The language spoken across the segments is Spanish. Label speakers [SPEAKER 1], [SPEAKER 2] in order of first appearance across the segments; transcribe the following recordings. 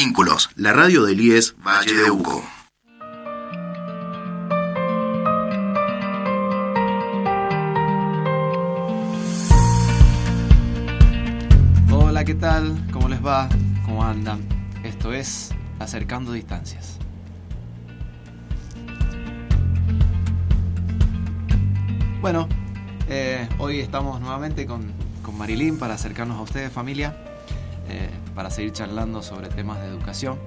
[SPEAKER 1] Vínculos, la radio del IES Valle de Uco.
[SPEAKER 2] Hola, ¿qué tal? ¿Cómo les va? ¿Cómo andan? Esto es Acercando Distancias. Bueno, eh, hoy estamos nuevamente con, con Marilyn para acercarnos a ustedes, familia, eh, para seguir charlando sobre temas de educación.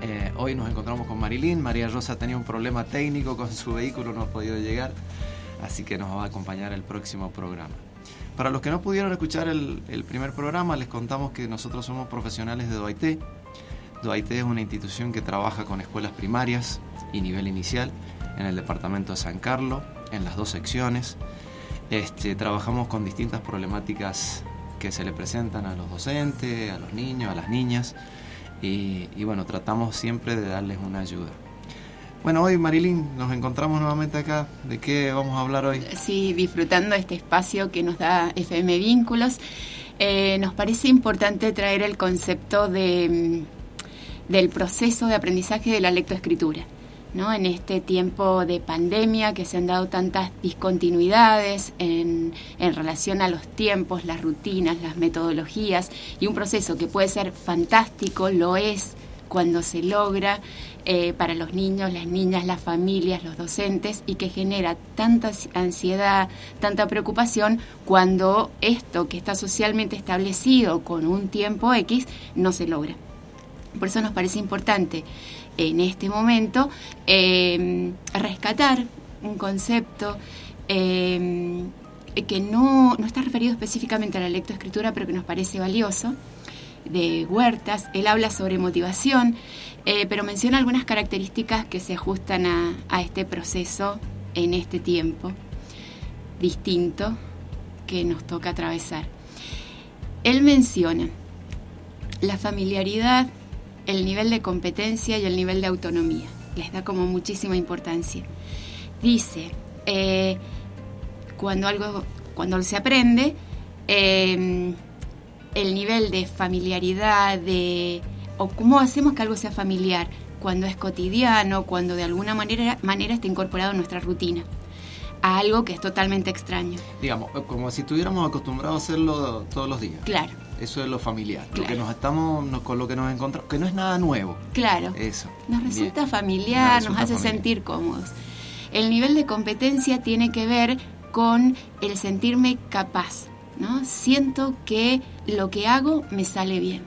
[SPEAKER 2] Eh, hoy nos encontramos con Marilyn. María Rosa tenía un problema técnico con su vehículo, no ha podido llegar, así que nos va a acompañar el próximo programa. Para los que no pudieron escuchar el, el primer programa, les contamos que nosotros somos profesionales de DOIT. DOIT es una institución que trabaja con escuelas primarias y nivel inicial en el departamento de San Carlos, en las dos secciones. Este, trabajamos con distintas problemáticas que se le presentan a los docentes, a los niños, a las niñas, y, bueno, tratamos siempre de darles una ayuda. Bueno, hoy Marilyn, nos encontramos nuevamente acá. ¿De qué vamos a hablar hoy?
[SPEAKER 3] Sí, disfrutando este espacio que nos da FM Vínculos. Eh, nos parece importante traer el concepto de, mm, del proceso de aprendizaje de la lectoescritura. ¿No? En este tiempo de pandemia que se han dado tantas discontinuidades en, relación a los tiempos, las rutinas, las metodologías y un proceso que puede ser fantástico, lo es cuando se logra eh, para los niños, las niñas, las familias, los docentes y que genera tanta ansiedad, tanta preocupación cuando esto que está socialmente establecido con un tiempo X no se logra. Por eso nos parece importante en este momento eh, rescatar un concepto eh, que no, no está referido específicamente a la lectoescritura, pero que nos parece valioso, de Huertas. Él habla sobre motivación, eh, pero menciona algunas características que se ajustan a, a este proceso en este tiempo distinto que nos toca atravesar. Él menciona la familiaridad, el nivel de competencia y el nivel de autonomía. Les da como muchísima importancia. Dice, eh, cuando algo, cuando se aprende, eh, el nivel de familiaridad, de o cómo hacemos que algo sea familiar, cuando es cotidiano, cuando de alguna manera, manera está incorporado en nuestra rutina, a algo que es totalmente extraño.
[SPEAKER 2] Digamos, como si estuviéramos acostumbrados a hacerlo todos los días.
[SPEAKER 3] Claro.
[SPEAKER 2] Eso es lo familiar,
[SPEAKER 3] Claro.
[SPEAKER 2] lo que nos estamos, nos- con lo que nos encontramos, que no es nada nuevo.
[SPEAKER 3] Claro.
[SPEAKER 2] Eso.
[SPEAKER 3] Nos
[SPEAKER 2] Bien.
[SPEAKER 3] resulta familiar,
[SPEAKER 2] Nos
[SPEAKER 3] hace
[SPEAKER 2] familiar.
[SPEAKER 3] sentir cómodos. El nivel de competencia tiene que ver con el sentirme capaz, ¿no? Siento que lo que hago me sale bien.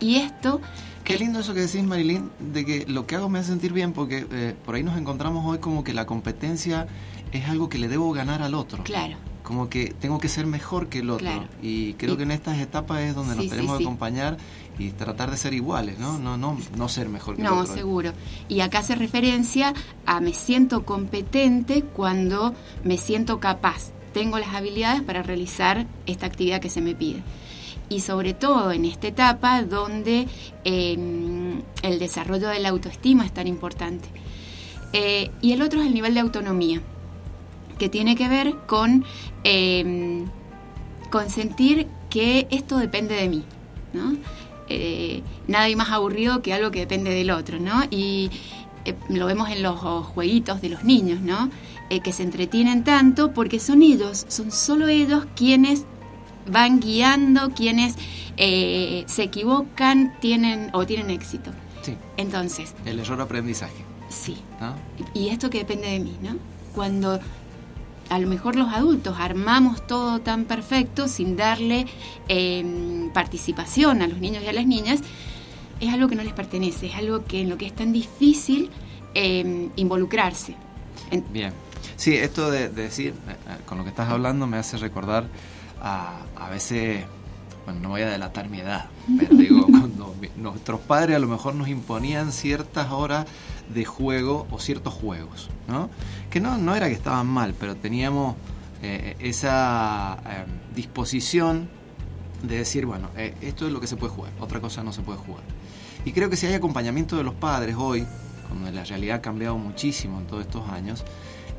[SPEAKER 3] Y esto,
[SPEAKER 2] Qué lindo eso que decís, Marilyn, de que lo que hago me hace sentir bien, porque eh, por ahí nos encontramos hoy como que la competencia es algo que le debo ganar al otro.
[SPEAKER 3] claro,
[SPEAKER 2] Como que tengo que ser mejor que el otro.
[SPEAKER 3] Claro.
[SPEAKER 2] Y creo
[SPEAKER 3] Y-
[SPEAKER 2] que en estas etapas es donde
[SPEAKER 3] Sí,
[SPEAKER 2] nos tenemos
[SPEAKER 3] sí.
[SPEAKER 2] que acompañar y tratar de ser iguales, ¿no? No, no, no ser mejor que el
[SPEAKER 3] no,
[SPEAKER 2] otro.
[SPEAKER 3] seguro. Y acá hace referencia a me siento competente cuando me siento capaz. Tengo las habilidades para realizar esta actividad que se me pide. Y sobre todo en esta etapa donde eh, el desarrollo de la autoestima es tan importante. Eh, y el otro es el nivel de autonomía, que tiene que ver con, eh, con sentir que esto depende de mí. ¿no? Eh, nada hay más aburrido que algo que depende del otro, ¿no? Y eh, lo vemos en los jueguitos de los niños, ¿no? Eh, que se entretienen tanto porque son ellos, son solo ellos quienes van guiando, quienes eh, se equivocan tienen o tienen éxito.
[SPEAKER 2] Sí,
[SPEAKER 3] Entonces,
[SPEAKER 2] el error aprendizaje.
[SPEAKER 3] sí,
[SPEAKER 2] ¿no?
[SPEAKER 3] y esto que depende de mí, ¿no? Cuando a lo mejor los adultos armamos todo tan perfecto sin darle eh, participación a los niños y a las niñas, es algo que no les pertenece, es algo que en lo que es tan difícil eh, involucrarse. En-
[SPEAKER 2] Bien. Sí, esto de, de decir, eh, eh, con lo que estás hablando me hace recordar a, a veces, bueno, no voy a delatar mi edad, pero digo, cuando mi- nuestros padres a lo mejor nos imponían ciertas horas de juego o ciertos juegos, ¿no? Que no, no era que estaban mal, pero teníamos eh, esa eh, disposición de decir, bueno, eh, esto es lo que se puede jugar, otra cosa no se puede jugar. Y creo que si hay acompañamiento de los padres hoy, cuando la realidad ha cambiado muchísimo en todos estos años,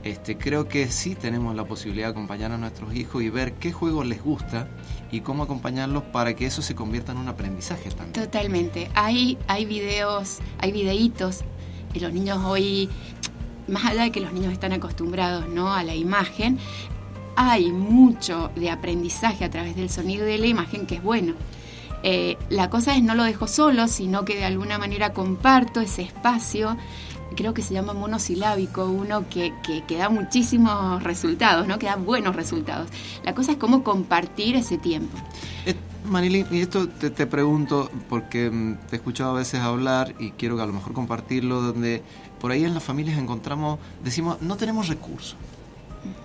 [SPEAKER 2] este, creo que sí tenemos la posibilidad de acompañar a nuestros hijos y ver qué juego les gusta y cómo acompañarlos para que eso se convierta en un aprendizaje también.
[SPEAKER 3] Totalmente. Hay, hay videos, hay videitos. Y los niños hoy, más allá de que los niños están acostumbrados ¿no? a la imagen, hay mucho de aprendizaje a través del sonido y de la imagen que es bueno. Eh, la cosa es no lo dejo solo, sino que de alguna manera comparto ese espacio creo que se llama monosilábico, uno que, que, da muchísimos resultados, ¿no? que da buenos resultados. La cosa es cómo compartir ese tiempo.
[SPEAKER 2] Marilyn, y esto te, pregunto porque mm, te he escuchado a veces hablar y quiero que a lo mejor compartirlo, donde por ahí en las familias encontramos, decimos, no tenemos recursos.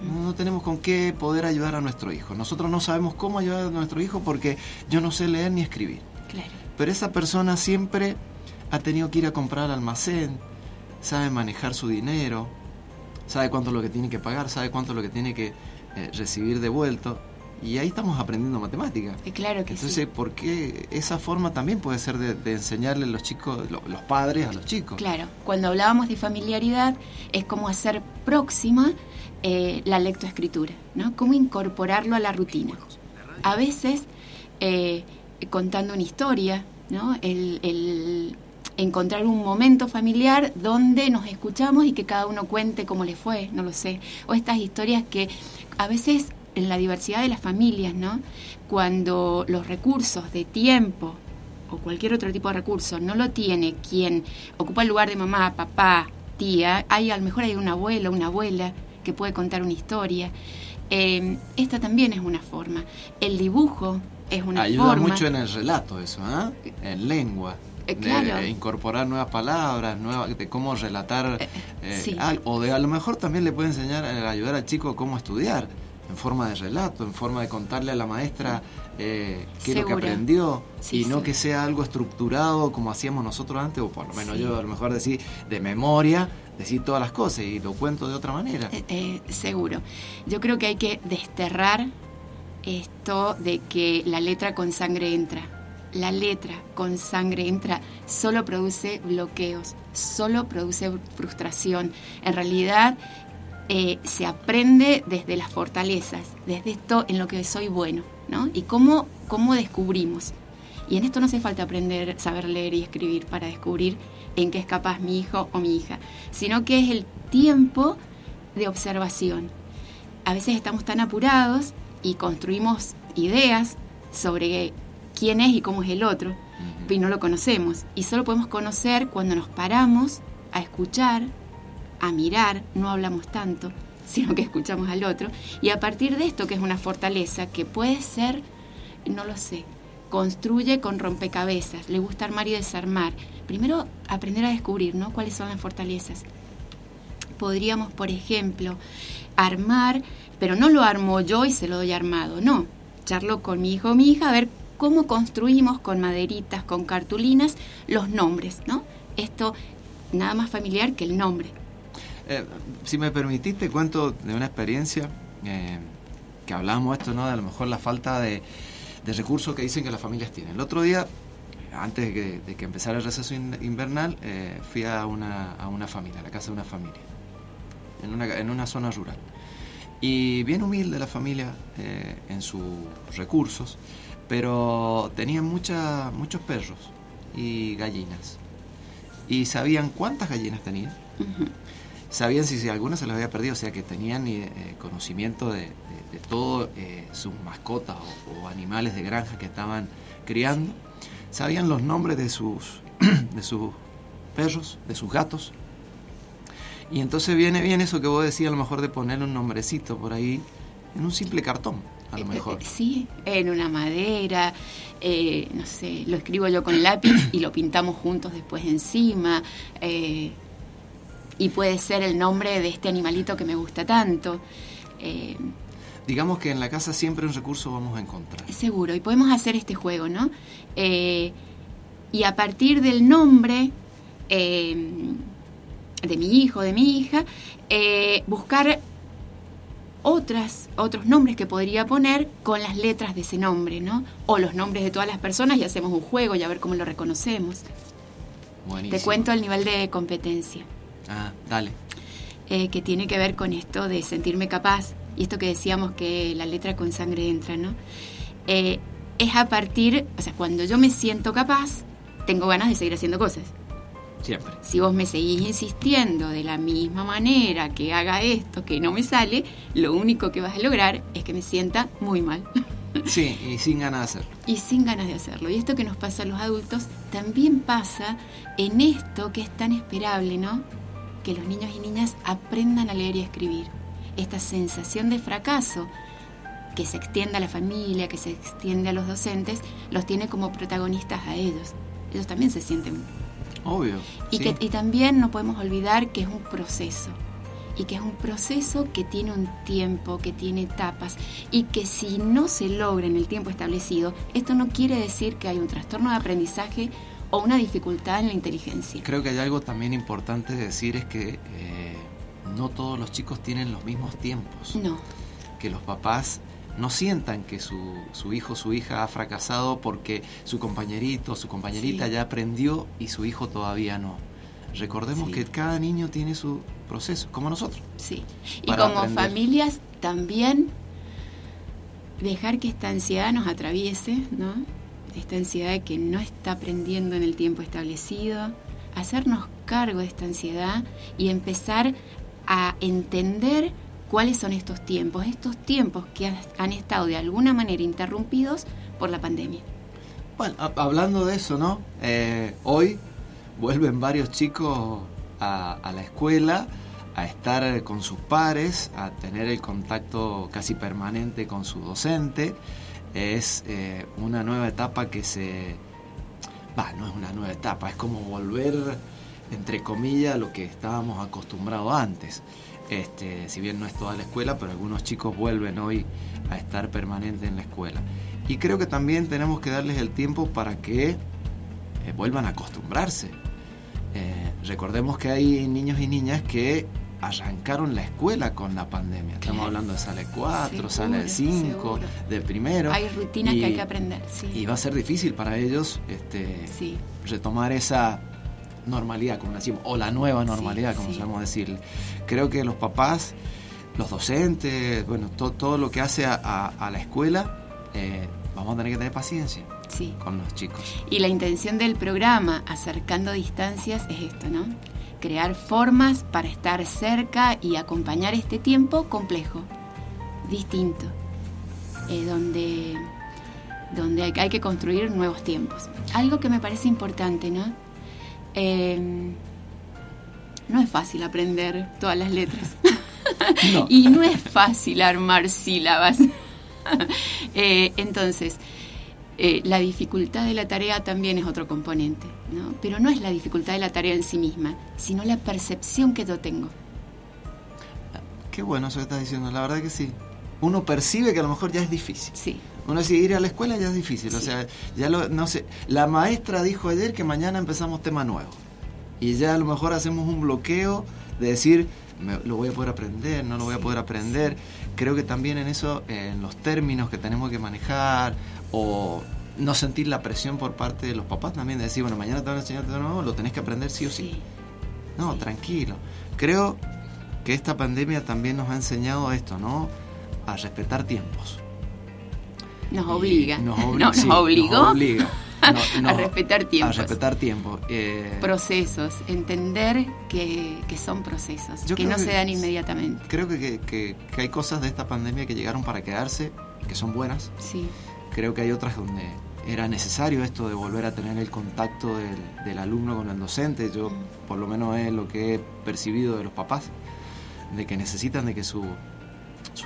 [SPEAKER 2] No tenemos con qué poder ayudar a nuestro hijo. Nosotros no sabemos cómo ayudar a nuestro hijo porque yo no sé leer ni escribir.
[SPEAKER 3] Claro.
[SPEAKER 2] Pero esa persona siempre ha tenido que ir a comprar al almacén, sabe manejar su dinero, sabe cuánto es lo que tiene que pagar, sabe cuánto es lo que tiene que eh, recibir devuelto. Y ahí estamos aprendiendo matemáticas.
[SPEAKER 3] Eh, claro que
[SPEAKER 2] Entonces, ¿por qué esa forma también puede ser de, enseñarle a los chicos, los padres a los chicos?
[SPEAKER 3] Claro, cuando hablábamos de familiaridad es como hacer próxima eh, la lectoescritura, ¿no? Cómo incorporarlo a la rutina. A veces, contando una historia, ¿no? el, encontrar un momento familiar donde nos escuchamos y que cada uno cuente cómo le fue, no lo sé. O estas historias que a veces en la diversidad de las familias, ¿no? Cuando los recursos de tiempo o cualquier otro tipo de recurso no lo tiene quien ocupa el lugar de mamá, papá, tía, hay a lo mejor hay un abuelo, una abuela que puede contar una historia. Eh, esta también es una forma. El dibujo es una
[SPEAKER 2] forma.
[SPEAKER 3] Ayuda
[SPEAKER 2] mucho en el relato eso, ¿eh? En lengua.
[SPEAKER 3] Eh, de
[SPEAKER 2] incorporar nuevas palabras, nuevas, de cómo relatar eh, eh, algo, o de a lo mejor también le puede enseñar, ayudar al chico cómo estudiar, en forma de relato, en forma de contarle a la maestra qué es lo que aprendió y no que sea algo estructurado como hacíamos nosotros antes, o por lo menos yo a lo mejor decir de memoria, decir todas las cosas y lo cuento de otra manera.
[SPEAKER 3] seguro. Yo creo que hay que desterrar esto de que la letra con sangre entra la letra con sangre entra, solo produce bloqueos, solo produce frustración. En realidad eh, se aprende desde las fortalezas, desde esto en lo que soy bueno, ¿no? Y cómo, cómo descubrimos. Y en esto no hace falta aprender, saber leer y escribir para descubrir en qué es capaz mi hijo o mi hija, sino que es el tiempo de observación. A veces estamos tan apurados y construimos ideas sobre quién es y cómo es el otro, y no lo conocemos. Y solo podemos conocer cuando nos paramos a escuchar, a mirar, no hablamos tanto, sino que escuchamos al otro. Y a partir de esto, que es una fortaleza, que puede ser, no lo sé, construye con rompecabezas, le gusta armar y desarmar. Primero, aprender a descubrir, ¿no? ¿Cuáles son las fortalezas? Podríamos, por ejemplo, armar, pero no lo armo yo y se lo doy armado, no. Charlo con mi hijo o mi hija a ver cómo construimos con maderitas, con cartulinas, los nombres, ¿no? Esto nada más familiar que el nombre.
[SPEAKER 2] Eh, si me permitiste, cuento de una experiencia eh, que hablamos esto, ¿no? De a lo mejor la falta de, recursos que dicen que las familias tienen. El otro día, antes de que, empezara el receso invernal, eh, fui a una, a una familia, a la casa de una familia, en una, en una zona rural. Y bien humilde la familia en sus recursos pero tenían mucha, muchos perros y gallinas. Y sabían cuántas gallinas tenían. Sabían si, si algunas se las había perdido, o sea que tenían eh, conocimiento de, de, todas eh, sus mascotas o, animales de granja que estaban criando. Sabían los nombres de sus, de sus perros, de sus gatos. Y entonces viene bien eso que vos decías, a lo mejor de poner un nombrecito por ahí en un simple cartón a lo mejor.
[SPEAKER 3] Sí, en una madera, eh, no sé, lo escribo yo con lápiz y lo pintamos juntos después encima. Eh, y puede ser el nombre de este animalito que me gusta tanto.
[SPEAKER 2] Eh, Digamos que en la casa siempre un recurso vamos a encontrar.
[SPEAKER 3] Seguro, y podemos hacer este juego, ¿no? y a partir del nombre de mi hijo, de mi hija, buscar otras, otros nombres que podría poner con las letras de ese nombre, ¿no? O los nombres de todas las personas y hacemos un juego y a ver cómo lo reconocemos. Te cuento el nivel de competencia.
[SPEAKER 2] Ah, dale.
[SPEAKER 3] eh, que tiene que ver con esto de sentirme capaz, y esto que decíamos que la letra con sangre entra, ¿no? Eh, es a partir, o sea, cuando yo me siento capaz, tengo ganas de seguir haciendo cosas.
[SPEAKER 2] Siempre.
[SPEAKER 3] Si vos me seguís insistiendo de la misma manera que haga esto, que no me sale, lo único que vas a lograr es que me sienta muy mal.
[SPEAKER 2] Sí, y sin ganas de hacerlo.
[SPEAKER 3] Y sin ganas de hacerlo. Y esto que nos pasa a los adultos también pasa en esto que es tan esperable, ¿no? Que los niños y niñas aprendan a leer y a escribir. Esta sensación de fracaso que se extiende a la familia, que se extiende a los docentes, los tiene como protagonistas a ellos. Ellos también se sienten.
[SPEAKER 2] Obvio.
[SPEAKER 3] Y,
[SPEAKER 2] sí.
[SPEAKER 3] que, y también no podemos olvidar que es un proceso. Y que es un proceso que tiene un tiempo, que tiene etapas. Y que si no se logra en el tiempo establecido, esto no quiere decir que hay un trastorno de aprendizaje o una dificultad en la inteligencia.
[SPEAKER 2] Creo que hay algo también importante de decir es que eh, no todos los chicos tienen los mismos tiempos.
[SPEAKER 3] No,
[SPEAKER 2] Que los papás no sientan que su, su hijo o su hija ha fracasado porque su compañerito o su compañerita
[SPEAKER 3] Sí.
[SPEAKER 2] ya aprendió y su hijo todavía no. Recordemos
[SPEAKER 3] Sí.
[SPEAKER 2] que cada niño tiene su proceso, como nosotros.
[SPEAKER 3] sí. Y como
[SPEAKER 2] aprender.
[SPEAKER 3] familias también dejar que esta ansiedad nos atraviese, ¿no? Esta ansiedad que no está aprendiendo en el tiempo establecido, hacernos cargo de esta ansiedad y empezar a entender cuáles son estos tiempos, estos tiempos que ha- han estado de alguna manera interrumpidos por la pandemia.
[SPEAKER 2] Bueno, ha- hablando de eso, ¿no? Eh, hoy vuelven varios chicos a, a la escuela a estar con sus pares, a tener el contacto casi permanente con su docente. Es eh, una nueva etapa que se... Va, no es una nueva etapa, es como volver, entre comillas, a lo que estábamos acostumbrados antes. Este, si bien no es toda la escuela, pero algunos chicos vuelven hoy a estar permanente en la escuela. Y creo que también tenemos que darles el tiempo para que eh, vuelvan a acostumbrarse. Eh, recordemos que hay niños y niñas que arrancaron la escuela con la pandemia. Estamos
[SPEAKER 3] Claro.
[SPEAKER 2] hablando de sala 4,
[SPEAKER 3] Seguro,
[SPEAKER 2] sala 5,
[SPEAKER 3] seguro.
[SPEAKER 2] de primero.
[SPEAKER 3] Hay rutinas
[SPEAKER 2] Y-
[SPEAKER 3] que hay que aprender, sí.
[SPEAKER 2] Y va a ser difícil para ellos este,
[SPEAKER 3] Sí.
[SPEAKER 2] retomar esa normalidad, como decimos, o la nueva normalidad,
[SPEAKER 3] Sí,
[SPEAKER 2] como
[SPEAKER 3] sí.
[SPEAKER 2] solemos decirle. Creo que los papás, los docentes, bueno, to- todo lo que hace a, a- a la escuela, eh, vamos a tener que tener paciencia
[SPEAKER 3] Sí.
[SPEAKER 2] con los chicos.
[SPEAKER 3] Y la intención del programa, acercando distancias, es esto, ¿no? Crear formas para estar cerca y acompañar este tiempo complejo, distinto, eh, donde, donde hay, hay que construir nuevos tiempos. Algo que me parece importante, ¿no? Eh, no es fácil aprender todas las letras.
[SPEAKER 2] No.
[SPEAKER 3] y no es fácil armar sílabas. Eh, entonces, eh, la dificultad de la tarea también es otro componente, ¿no? Pero no es la dificultad de la tarea en sí misma, sino la percepción que yo tengo.
[SPEAKER 2] Qué bueno eso que estás diciendo, la verdad que sí. Uno percibe que a lo mejor ya es difícil.
[SPEAKER 3] Sí,
[SPEAKER 2] Uno dice, ir a la escuela ya es difícil. O
[SPEAKER 3] Sí.
[SPEAKER 2] sea, ya lo, no sé. La maestra dijo ayer que mañana empezamos tema nuevo. Y ya a lo mejor hacemos un bloqueo de decir, me- lo voy a poder aprender, no lo voy a poder aprender. Creo que también en eso, en los términos que tenemos que manejar, o no sentir la presión por parte de los papás también, de decir, bueno, mañana te van a enseñar de nuevo, lo tenés que aprender sí o sí.
[SPEAKER 3] sí,
[SPEAKER 2] No,
[SPEAKER 3] Sí.
[SPEAKER 2] tranquilo. Creo que esta pandemia también nos ha enseñado esto, ¿no? A respetar tiempos.
[SPEAKER 3] nos obliga.
[SPEAKER 2] Nos,
[SPEAKER 3] No,
[SPEAKER 2] obli-
[SPEAKER 3] nos
[SPEAKER 2] sí,
[SPEAKER 3] obligó
[SPEAKER 2] nos obliga. No-
[SPEAKER 3] a
[SPEAKER 2] no-
[SPEAKER 3] respetar tiempos.
[SPEAKER 2] A respetar tiempo. Eh,
[SPEAKER 3] procesos, entender que, que son procesos,
[SPEAKER 2] Yo
[SPEAKER 3] que no
[SPEAKER 2] que
[SPEAKER 3] se dan inmediatamente.
[SPEAKER 2] creo que- que hay cosas de esta pandemia que llegaron para quedarse, que son buenas.
[SPEAKER 3] Sí,
[SPEAKER 2] Creo que hay otras donde era necesario esto de volver a tener el contacto del, alumno con el docente. Yo, por lo menos, es lo que he percibido de los papás, de que necesitan de que su,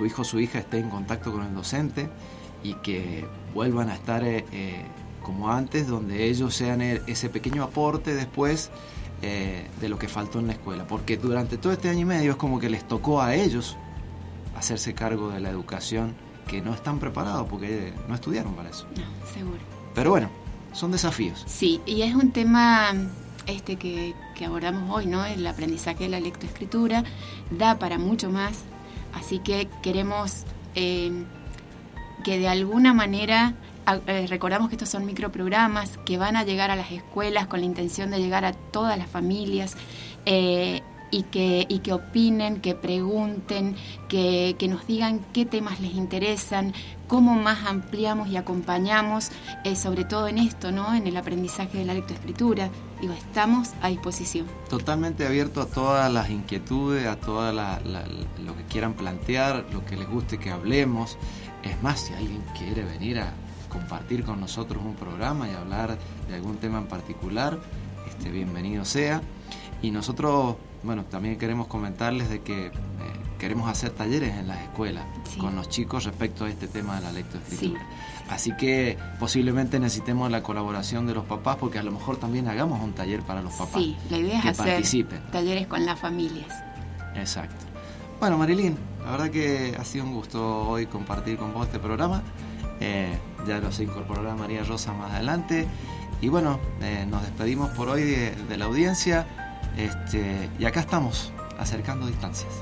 [SPEAKER 2] hijo o su hija esté en contacto con el docente y que vuelvan a estar eh, eh, como antes, donde ellos sean el- ese pequeño aporte después eh, de lo que faltó en la escuela. Porque durante todo este año y medio es como que les tocó a ellos hacerse cargo de la educación que no están preparados porque no estudiaron para eso.
[SPEAKER 3] no, seguro.
[SPEAKER 2] Pero bueno, son desafíos.
[SPEAKER 3] Sí, y es un tema este que, que abordamos hoy, ¿no? El aprendizaje de la lectoescritura da para mucho más, así que queremos eh, que de alguna manera eh, recordamos que estos son microprogramas que van a llegar a las escuelas con la intención de llegar a todas las familias eh, y que, y que opinen, que pregunten, que, que nos digan qué temas les interesan, cómo más ampliamos y acompañamos, eh, sobre todo en esto, ¿no? En el aprendizaje de la lectoescritura. Digo, estamos a disposición.
[SPEAKER 2] Totalmente abierto a todas las inquietudes, a todo lo que quieran plantear, lo que les guste que hablemos. Es más, si alguien quiere venir a compartir con nosotros un programa y hablar de algún tema en particular, este, bienvenido sea. Y nosotros, bueno, también queremos comentarles de que eh, queremos hacer talleres en las escuelas con los chicos respecto a este tema de la lectoescritura. Así que posiblemente necesitemos la colaboración de los papás porque a lo mejor también hagamos un taller para los papás.
[SPEAKER 3] Sí, la idea es hacer talleres con las familias.
[SPEAKER 2] Exacto. Bueno, Marilyn, la verdad que ha sido un gusto hoy compartir con vos este programa. Eh, ya lo se incorporará María Rosa más adelante. Y bueno, eh, nos despedimos por hoy de, la audiencia. Este, y acá estamos, acercando distancias.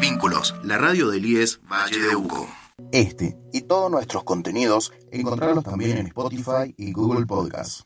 [SPEAKER 1] Vínculos, la radio del IES Valle de Uco. Este y todos nuestros contenidos encontrarlos también en Spotify y Google Podcasts.